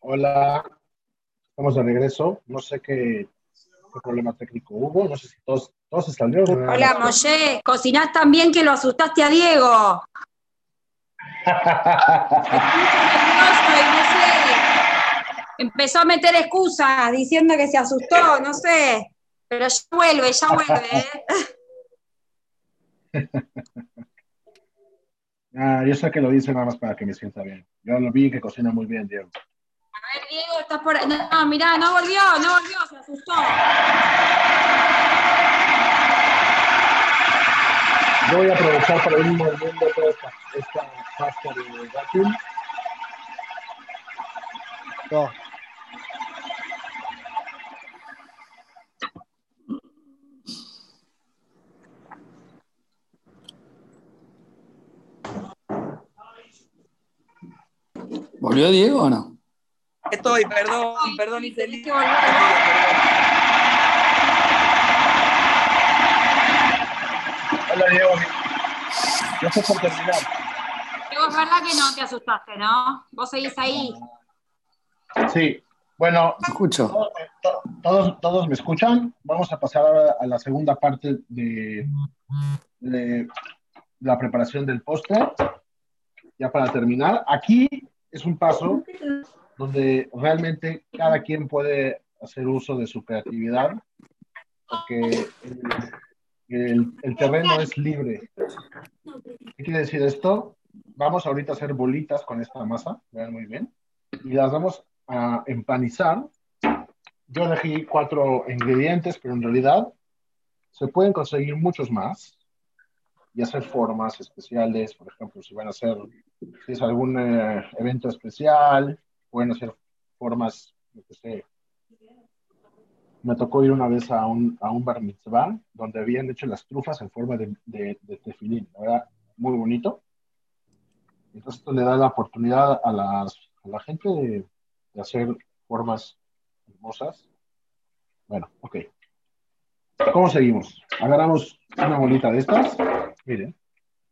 Hola, estamos de regreso. No sé qué, qué problema técnico hubo. No sé si todos, todos están bien. Hola, Moshe, cocinás tan bien que lo asustaste a Diego. Empezó a meter excusas diciendo que se asustó, no sé. Pero ya vuelve, ya vuelve. ¿eh? ah, yo sé que lo dice nada más para que me sienta bien. Yo lo vi que cocina muy bien, Diego. A ver, Diego, estás por ahí. No, mirá, no volvió, no volvió, se asustó. Yo voy a aprovechar para ir moviendo toda esta, esta pasta de vacuum. No. ¿Volvió Diego o no? Estoy, perdón, perdón, Iseli. que volver a Hola, Diego. Estoy por terminar. Diego, es verdad que no te asustaste, ¿no? Vos seguís ahí. Sí, bueno, escucho. to- to- todos, todos me escuchan. Vamos a pasar ahora a la segunda parte de, de la preparación del postre. Ya para terminar, aquí es un paso donde realmente cada quien puede hacer uso de su creatividad, porque el, el- el terreno es libre. ¿Qué quiere decir esto? Vamos ahorita a hacer bolitas con esta masa, vean muy bien, y las vamos a empanizar. Yo elegí cuatro ingredientes, pero en realidad se pueden conseguir muchos más y hacer formas especiales, por ejemplo, si van a hacer, si es algún eh, evento especial, pueden hacer formas, qué sé. Me tocó ir una vez a un, a un bar mitzvah donde habían hecho las trufas en forma de, de, de tefilín, la verdad, muy bonito. Entonces esto le da la oportunidad a, las, a la gente de, de hacer formas hermosas. Bueno, ok. ¿Cómo seguimos? Agarramos una bolita de estas. Miren,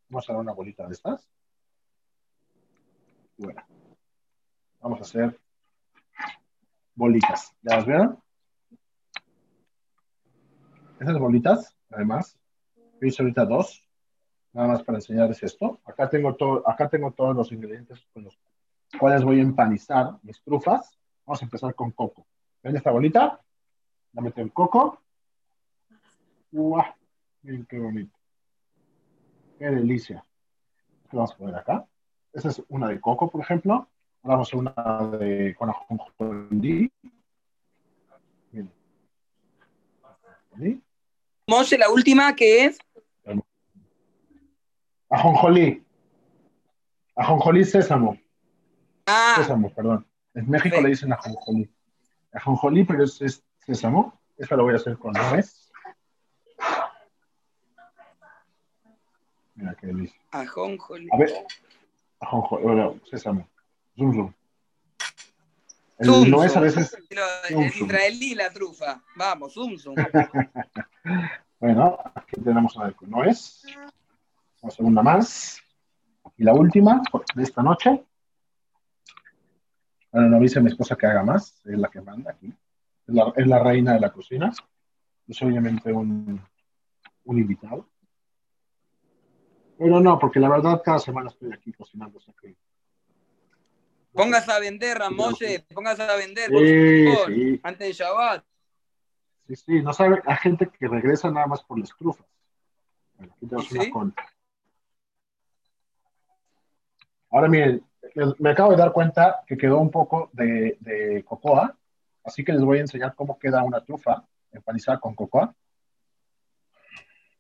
vamos a dar una bolita de estas. Bueno, vamos a hacer bolitas. ¿Ya las vieron? Esas bolitas, además, yo hice ahorita dos, nada más para enseñarles esto. Acá tengo, todo, acá tengo todos los ingredientes con los cuales voy a empanizar mis trufas. Vamos a empezar con coco. ¿Ven esta bolita? La meto en coco. ¡Guau! Miren qué bonito. ¡Qué delicia! ¿Qué vamos a poner acá? Esta es una de coco, por ejemplo. Ahora vamos a una de con ajonjolí. Miren. ¿Sí? Moshe, la última que es. Ajonjolí. Ajonjolí sésamo. Ah, Sésamo, perdón. En México le dicen ajonjolí. Ajonjolí, pero es, es sésamo. Esta lo voy a hacer con nuez. Mira qué delicia. ajonjolí. A ver. Ajonjolí, sésamo. Zum, zum. El Zum, nuez zum. a veces. El zum. israelí la trufa. Vamos, zum, zum. Bueno, aquí tenemos una de con nuez. Vamos a hacer una más. Y la última de esta noche. Bueno, no dice mi esposa que haga más, es la que manda aquí. Es la, es la reina de la cocina. Yo soy obviamente un, un invitado. Pero no, porque la verdad cada semana estoy aquí cocinando. Póngase a vender, Ramoshe. Póngase a vender, por Sí, favor. sí, Antes de Shabbat. sí, sí. No sabe, hay gente que regresa nada más por las trufas. Aquí tenemos ¿Sí? una con. Ahora miren, me acabo de dar cuenta que quedó un poco de, de cocoa, así que les voy a enseñar cómo queda una trufa empanizada con cocoa.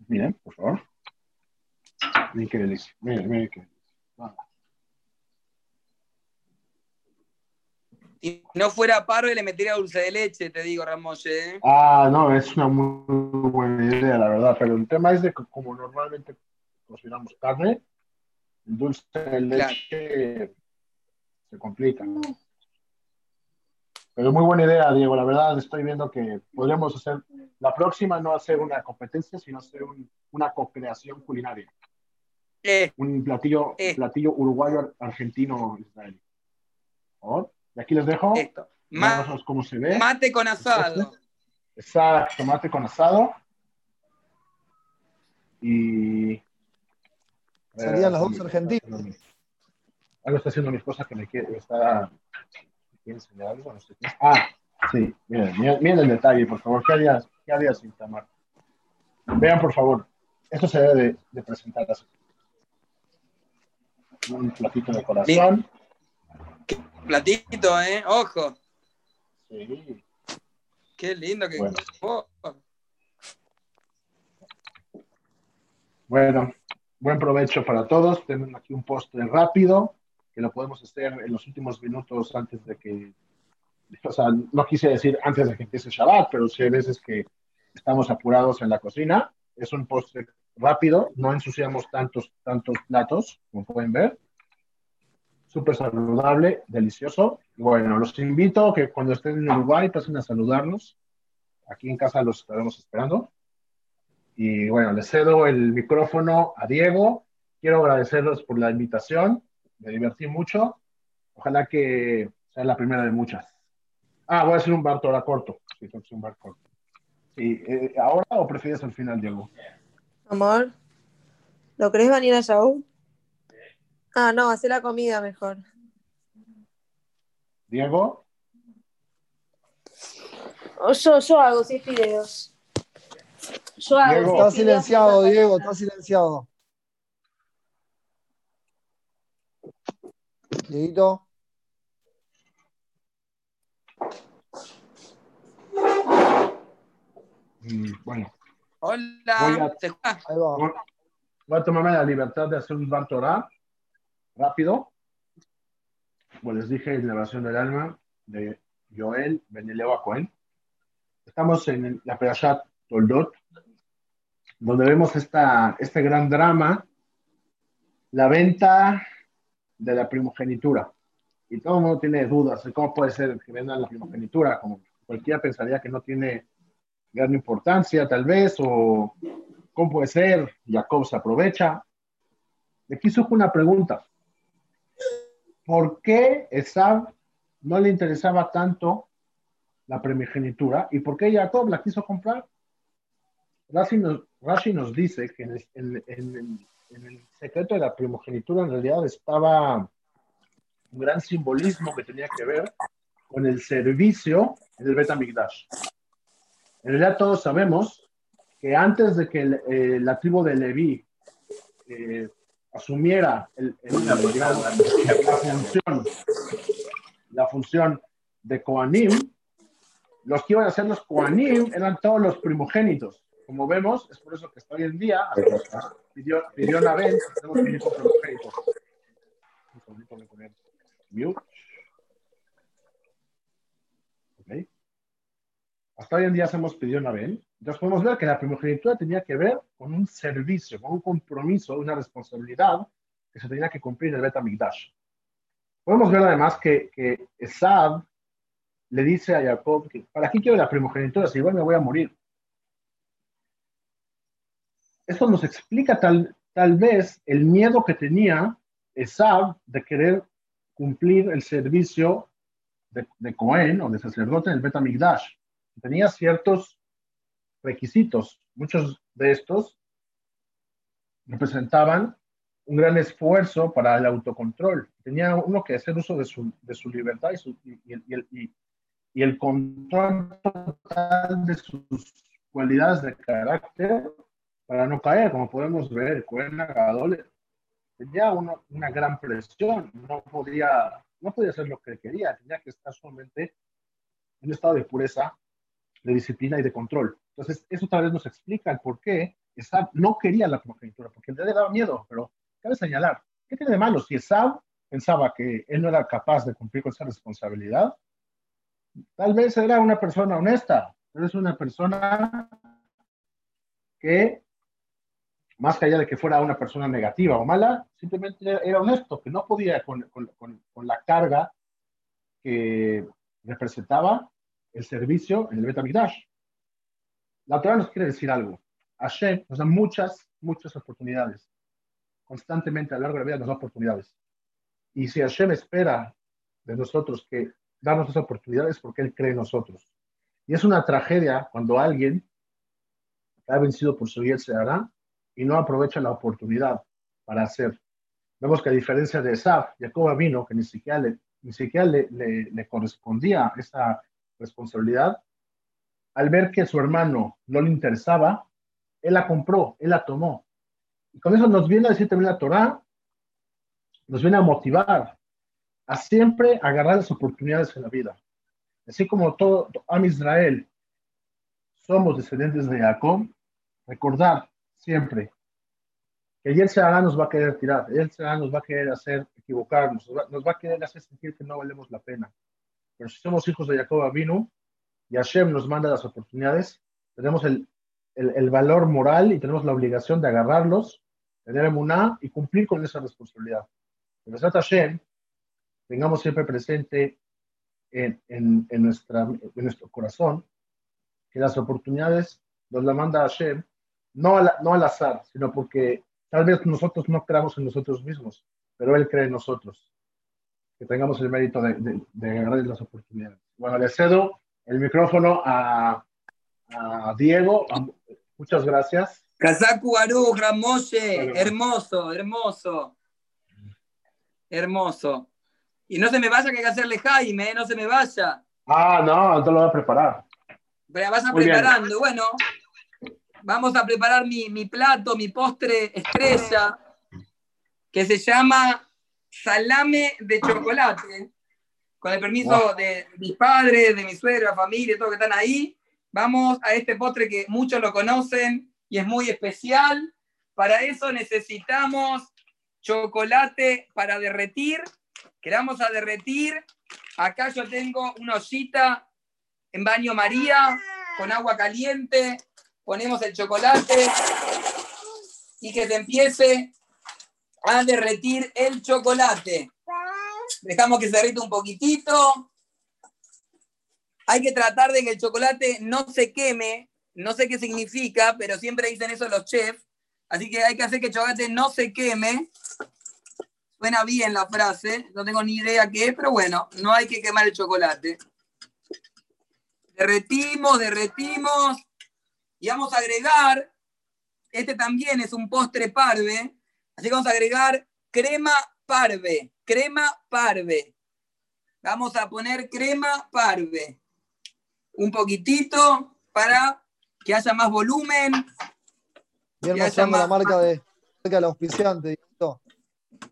Miren, por favor. Miren qué delicia. Miren, miren qué delicia. Si no fuera paro, le metería dulce de leche, te digo, Ramoshe. ¿eh? Ah, no, es una muy buena idea, la verdad, pero el tema es de que como normalmente cocinamos carne, el dulce de leche se complica. Pero muy buena idea, Diego, la verdad estoy viendo que podríamos hacer, la próxima no hacer una competencia, sino hacer un- una co-creación culinaria, Eh, un platillo, Eh. platillo uruguayo, argentino, israelí. Y aquí les dejo. Esto. Ma- Vamos a ver cómo se ve. mate con asado. Exacto, tomate con asado. Y. Salían los dos argentinos. Algo está haciendo mi esposa que me quiere. Está. ¿me quiere enseñar algo? No sé qué. Ah, sí, miren, miren, miren el detalle, por favor. ¿Qué harías, qué harías sin tamar? Vean, por favor. Esto se debe de, de presentar así. Un platito de corazón. Platito, ¿eh? Ojo. Sí. Qué lindo que. Bueno. Oh, Bueno, buen provecho para todos. Tenemos aquí un postre rápido que lo podemos hacer en los últimos minutos antes de que, o sea, no quise decir antes de que empiece Shabbat, pero sí hay veces que estamos apurados en la cocina. Es un postre rápido, no ensuciamos tantos, tantos platos, como pueden ver. Súper saludable, delicioso. Bueno, los invito a que cuando estén en Uruguay pasen a saludarnos. Aquí en casa los estaremos esperando. Y bueno, le cedo el micrófono a Diego. Quiero agradecerles por la invitación. Me divertí mucho. Ojalá que sea la primera de muchas. Ah, voy a hacer un bar corto. Sí, un bar corto. Sí, eh, ¿Ahora o prefieres al final, Diego? Amor, ¿lo querés venir a Shaul? Ah, no, hacer la comida mejor. Diego, O yo, yo hago, si es fideos. Yo hago. Diego. Está silenciado, Diego, está silenciado. Dieguito, mm, bueno, Hola. ¿Se va. voy voy a tomarme la libertad de hacer un bar Torah rápido. Como les dije, en la oración del alma de Joel Beneleo Cohen. Estamos en la Perashat Toldot, donde vemos esta, este gran drama, la venta de la primogenitura. Y todo el mundo tiene dudas de cómo puede ser que vendan la primogenitura, como cualquiera pensaría que no tiene gran importancia, tal vez, o cómo puede ser, Jacob se aprovecha. Aquí surge una pregunta. ¿Por qué Esab no le interesaba tanto la primogenitura y por qué Jacob la quiso comprar? Rashi nos, Rashi nos dice que en el, en- en el secreto de la primogenitura en realidad estaba un gran simbolismo que tenía que ver con el servicio en el Betamigdash. En realidad todos sabemos que antes de que el- eh, la tribu de Leví eh, asumiera el- la, la función, la de Koanim, los que iban a ser los Koanim eran todos los primogénitos. Como vemos, es por eso que hasta hoy en día pidió, pidió Nabel, tenemos un segundito, voy a poner mute. Ok. Hasta hoy en día hacemos pidió Nabel. Entonces podemos ver que la primogenitura tenía que ver con un servicio, con un compromiso, una responsabilidad que se tenía que cumplir en el Betamigdash. Podemos ver además que, que Esab le dice a Jacob que ¿para qué quiero la primogenitura si igual me voy a morir? Esto nos explica tal, tal vez el miedo que tenía Esab de querer cumplir el servicio de, de Cohen o de sacerdote en el Betamigdash. Tenía ciertos requisitos. Muchos de estos representaban un gran esfuerzo para el autocontrol. Tenía uno que hacer uso de su, de su libertad y, el- el control total de sus cualidades de carácter para no caer, como podemos ver, Agadol tenía una, una gran presión, no podía, no podía hacer lo que quería, tenía que estar solamente en estado de pureza, de disciplina y de control. Entonces, eso tal vez nos explica el por qué Esab no quería la primogenitura, porque le daba miedo, pero cabe señalar, ¿qué tiene de malo? Si Esab pensaba que él no era capaz de cumplir con esa responsabilidad, tal vez era una persona honesta, pero es una persona que, más allá de que fuera una persona negativa o mala, simplemente era honesto, que no podía con la carga que representaba el servicio en el Betamigdash. La Torah nos quiere decir algo. Hashem nos da muchas, muchas oportunidades. Constantemente a lo largo de la vida nos da oportunidades. Y si Hashem espera de nosotros que darnos esa oportunidad es porque Él cree en nosotros. Y es una tragedia cuando alguien ha vencido por su se hará y no aprovecha la oportunidad para hacer. Vemos que a diferencia de Esaf, Jacob vino, que ni siquiera le, ni siquiera le, le, le correspondía esa responsabilidad, al ver que su hermano no le interesaba, él la compró, él la tomó. Y con eso nos viene a decir también la Torah, nos viene a motivar a siempre agarrar las oportunidades en la vida. Así como todo Am Israel somos descendientes de Jacob, recordar siempre que él se hará nos va a querer tirar, él se hará nos va a querer hacer equivocarnos, nos va a querer hacer sentir que no valemos la pena. Pero si somos hijos de Jacob vino y Hashem nos manda las oportunidades, tenemos el, el, el valor moral y tenemos la obligación de agarrarlos, tener emuná y cumplir con esa responsabilidad. En Hashem, tengamos siempre presente en, en, en, nuestra, en nuestro corazón que las oportunidades nos las manda Hashem, no al, no al azar, sino porque tal vez nosotros no creamos en nosotros mismos, pero Él cree en nosotros. Que tengamos el mérito de, de, de las oportunidades. Bueno, le cedo el micrófono a, a Diego. A, muchas gracias. Kazaku Aruj, Ramoshe, hermoso, hermoso. Hermoso. Y no se me vaya que hay que hacerle Jaime, no se me vaya. Ah, no, entonces lo voy a preparar. Pero Muy bien. preparando. Bueno, vamos a preparar mi, mi plato, mi postre estrella, que se llama salame de chocolate. Con el permiso Wow. de mis padres, de mi suegra, familia, todos que están ahí, vamos a este postre que muchos lo conocen y es muy especial. Para eso necesitamos chocolate para derretir, que vamos a derretir. Acá yo tengo una ollita en baño María con agua caliente, ponemos el chocolate y que se empiece a derretir el chocolate. Dejamos que se derrita un poquitito. Hay que tratar de que el chocolate no se queme. No sé qué significa, pero siempre dicen eso los chefs. Así que hay que hacer que el chocolate no se queme. Suena bien la frase, no tengo ni idea qué es, pero bueno, no hay que quemar el chocolate. Derretimos, derretimos. Y vamos a agregar, este también es un postre parve, así que vamos a agregar crema parve, crema parve. Vamos a poner crema parve. Un poquitito para que haya más volumen. Bien Ya mostrando la marca de, marca del auspiciante.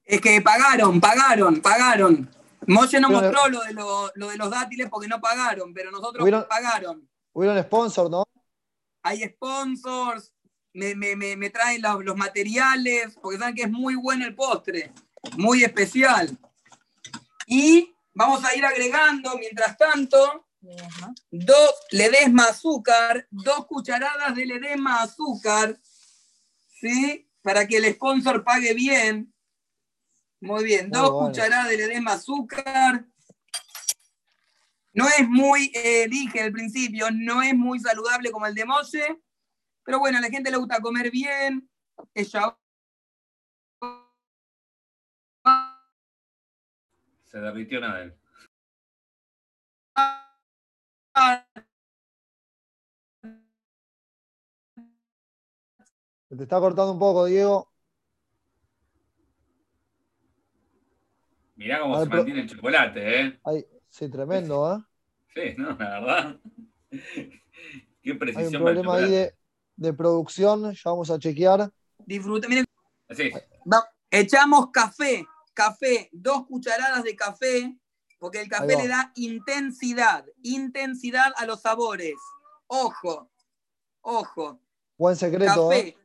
Es que pagaron, pagaron, pagaron. Moche no mostró lo de, lo, lo de los dátiles porque no pagaron, pero nosotros Hubieron- pagaron. Hubieron sponsor, ¿no? Hay sponsors, me, me- me- me traen los, los materiales, porque saben que es muy bueno el postre, muy especial. Y vamos a ir agregando, mientras tanto, dos ledesma azúcar, dos cucharadas de ledesma azúcar, ¿sí? Para que el sponsor pague bien. Muy bien, dos cucharadas de ledesma azúcar. No es muy, eh, dije al principio, no es muy saludable como el de pero bueno, a la gente le gusta comer bien. Ella Se derritió Nadel. Se te está cortando un poco, Diego. Mirá cómo se pero- mantiene el chocolate, ¿eh? Ay, sí, tremendo, ¿eh? Sí, ¿no? La verdad. Qué Hay un precisión para el problema ahí de, de producción. Ya vamos a chequear. disfruta. Miren, va- echamos café, café, dos cucharadas de café, porque el café le da intensidad, intensidad a los sabores. Ojo, ojo. Buen secreto, café, ¿eh?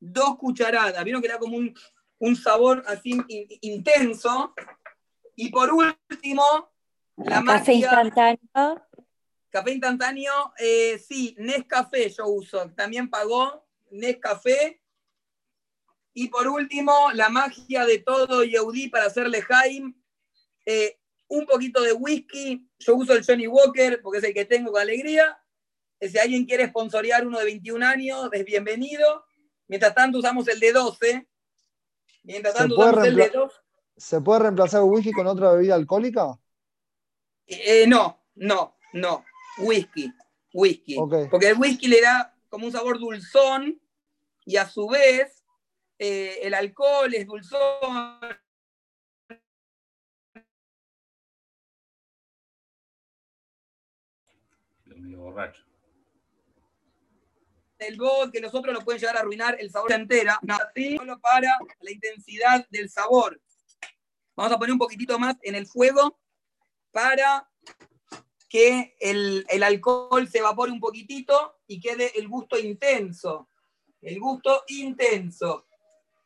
dos cucharadas. Vieron que da como un, un sabor así in- intenso. Y por último, la Café magia. instantáneo. Café instantáneo, eh, sí, Nescafé yo uso. También pagó Nescafé. Y por último, la magia de todo Yeudí para hacerle Jaime. eh, un poquito de whisky. Yo uso el Johnny Walker porque es el que tengo con alegría. Eh, Si alguien quiere sponsorear uno de 21 años, es bienvenido. Mientras tanto, usamos el de 12. Mientras ¿Se tanto, usamos el de reempla- 12. ¿Se puede reemplazar el whisky con otra bebida alcohólica? Eh, no, no, no. Whisky. Whisky. Porque el whisky le da como un sabor dulzón y a su vez eh, el alcohol es dulzón. Medio borracho. El vodka, que los otros lo pueden llegar a arruinar el sabor entera. No, así solo para la intensidad del sabor. Vamos a poner un poquitito más en el fuego para que el, el alcohol se evapore un poquitito y quede el gusto intenso. El gusto intenso.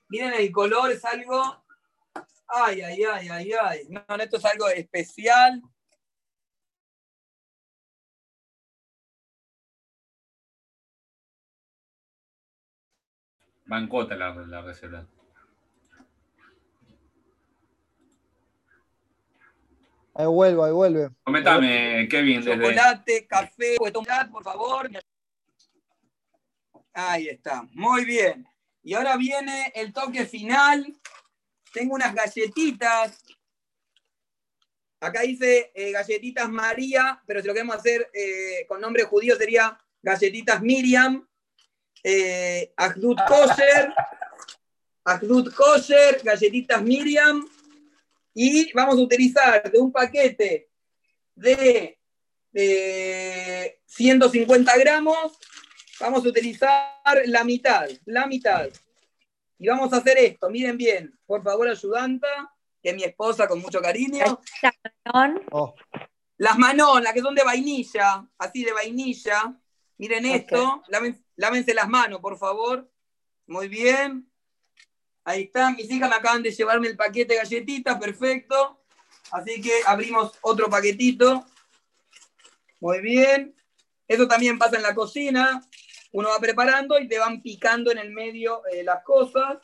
Miren el color, es algo. Ay, ay, ay, ay, ay. No, esto es algo especial. Bancota la, la receta. Ahí vuelve, ahí vuelve. Coméntame, Kevin, desde. Chocolate, café, por favor. Ahí está, muy bien. Y ahora viene el toque final. Tengo unas galletitas. Acá dice eh, galletitas María, pero si lo queremos hacer eh, con nombre judío sería galletitas Miriam. Eh, Ahdut Kosher. Ahdut Kosher, galletitas Miriam. Y vamos a utilizar de un paquete de eh, 150 gramos, vamos a utilizar la mitad, la mitad. Y vamos a hacer esto, miren bien, por favor, ayudanta, que es mi esposa con mucho cariño. Oh, Las manon, las que son de vainilla, así de vainilla. Miren esto, láven- lávense las manos, por favor. Muy bien. Ahí está, mis hijas me acaban de llevarme el paquete de galletitas, perfecto. Así que abrimos otro paquetito. Muy bien. Eso también pasa en la cocina. Uno va preparando y te van picando en el medio eh, las cosas.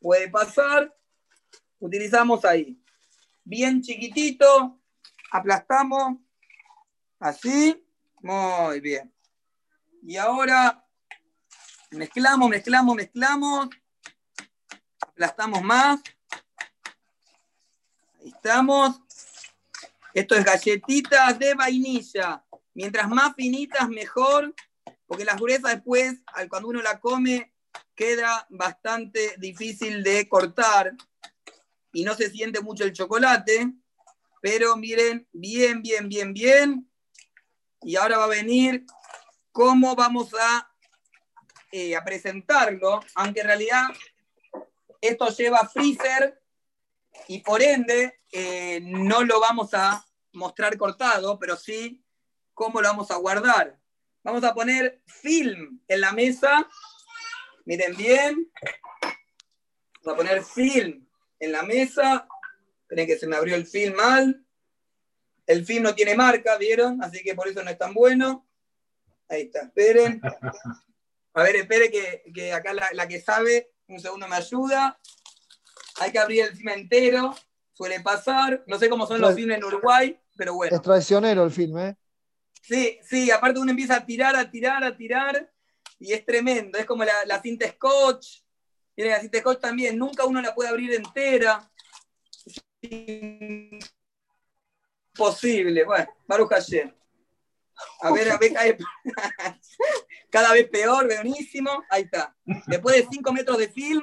Puede pasar. Utilizamos ahí. Bien chiquitito. Aplastamos. Así. Muy bien. Y ahora mezclamos, mezclamos, mezclamos. Aplastamos más. Ahí estamos. Esto es galletitas de vainilla. Mientras más finitas, mejor, porque las gruesas después, cuando uno la come, queda bastante difícil de cortar y no se siente mucho el chocolate. Pero miren, bien, bien, bien, bien. Y ahora va a venir cómo vamos a, eh, a presentarlo, aunque en realidad esto lleva freezer y por ende eh, no lo vamos a mostrar cortado, pero sí cómo lo vamos a guardar. Vamos a poner film en la mesa. Miren bien. Vamos a poner film en la mesa. Esperen que se me abrió el film mal. El film no tiene marca, ¿vieron? Así que por eso no es tan bueno. Ahí está, esperen. A ver, espere que, que acá la, la que sabe, un segundo me ayuda. Hay que abrir el film entero. Suele pasar. No sé cómo son los films en Uruguay, pero bueno. es traicionero el filme, ¿eh? Sí, sí, aparte uno empieza a tirar, a tirar, a tirar, y es tremendo. Es como la, la cinta scotch. Miren, la cinta scotch también, nunca uno la puede abrir entera. Imposible. Bueno, Baruch Hashem. A ver, a ver, cada vez, peor, buenísimo. Ahí está. Después de 5 metros de film,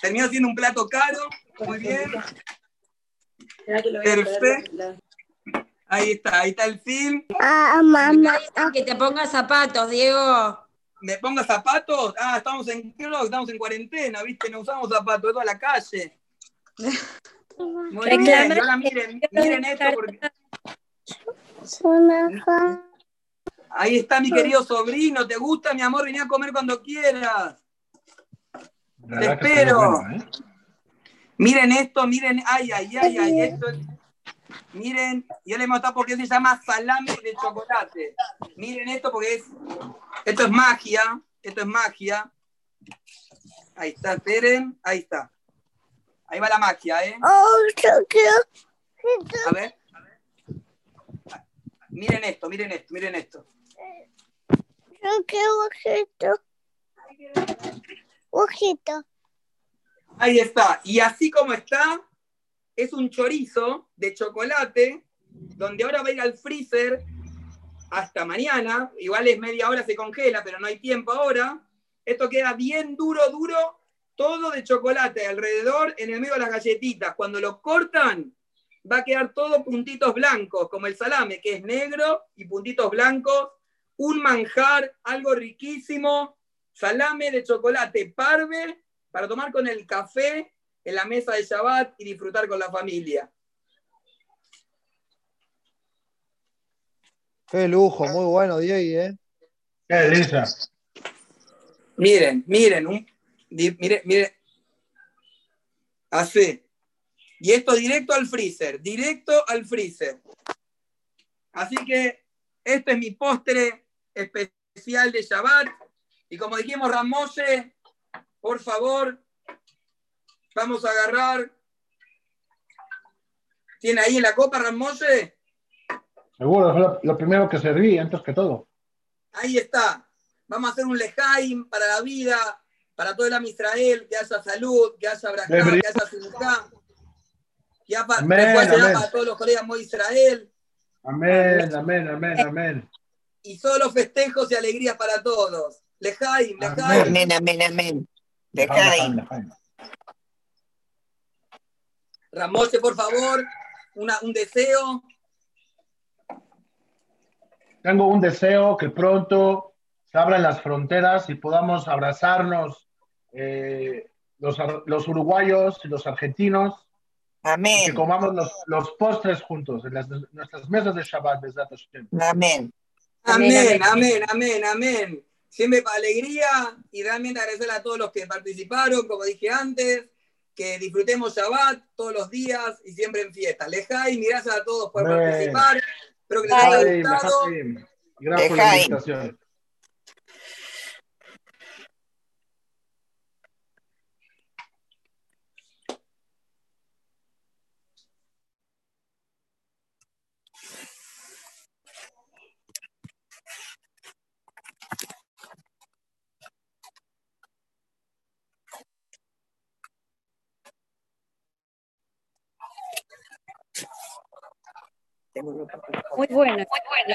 terminó siendo un plato caro. Muy bien. Perfecto. Ahí está, ahí está el film. Acá dicen que te pongas zapatos, Diego. ¿Me ponga zapatos? Ah, estamos en estamos en cuarentena, ¿viste? No usamos zapatos, es toda la calle. Muy bien, ahora miren, miren esto porque ahí está mi querido sobrino, ¿te gusta, mi amor? Vení a comer cuando quieras. La Te espero. bueno, ¿eh? Miren esto, miren, ay, ay, ay, ay, esto es- Miren, yo les mostrar por qué se llama salame de chocolate. Miren esto porque es, esto es magia, esto es magia. Ahí está, esperen, ahí está. Ahí va la magia, ¿eh? A ver. Miren esto, miren esto, miren esto. Ahí está. Y así como está, es un chorizo de chocolate donde ahora va a ir al freezer hasta mañana. Igual es media hora, se congela, pero no hay tiempo ahora. Esto queda bien duro, duro, todo de chocolate alrededor, en el medio de las galletitas. Cuando lo cortan, va a quedar todo puntitos blancos, como el salame, que es negro y puntitos blancos. Un manjar, algo riquísimo. Salame de chocolate parve para tomar con el café en la mesa de Shabbat y disfrutar con la familia. Qué lujo, muy bueno, Diego, ¿eh? Qué delicia. Miren, miren, un, di- miren, miren. Así. Y esto directo al freezer, directo al freezer. Así que este es mi postre especial de Shabbat. Y como dijimos, Ramose, por favor, vamos a agarrar. ¿Tiene ahí la copa, Ramose? Seguro, es lo, lo primero que serví, antes que todo. Ahí está. Vamos a hacer un lejaim para la vida, para todo el Am Israel, que haya salud, que haya Bien, que haya simulcán. Que haya para todos los colegas de Israel. Amén, amén, amén, amén. Y solo festejos y alegrías para todos. Lejaim, lejaim. Amén, amén, amén. Lejaim. Ramose, por favor, una- un deseo. Tengo un deseo que pronto se abran las fronteras y podamos abrazarnos eh, los, los uruguayos y los argentinos y que Amén. comamos los, los postres juntos en las, nuestras mesas de Shabbat. Amén. Amén, amén, amén, amén. Siempre para alegría y realmente agradecer a todos los que participaron, como dije antes, que disfrutemos Shabbat todos los días y siempre en fiesta. Lejaim y gracias a todos por Amén. participar. Espero que les haya gustado. Gracias por la invitación. Muy bueno, muy bueno.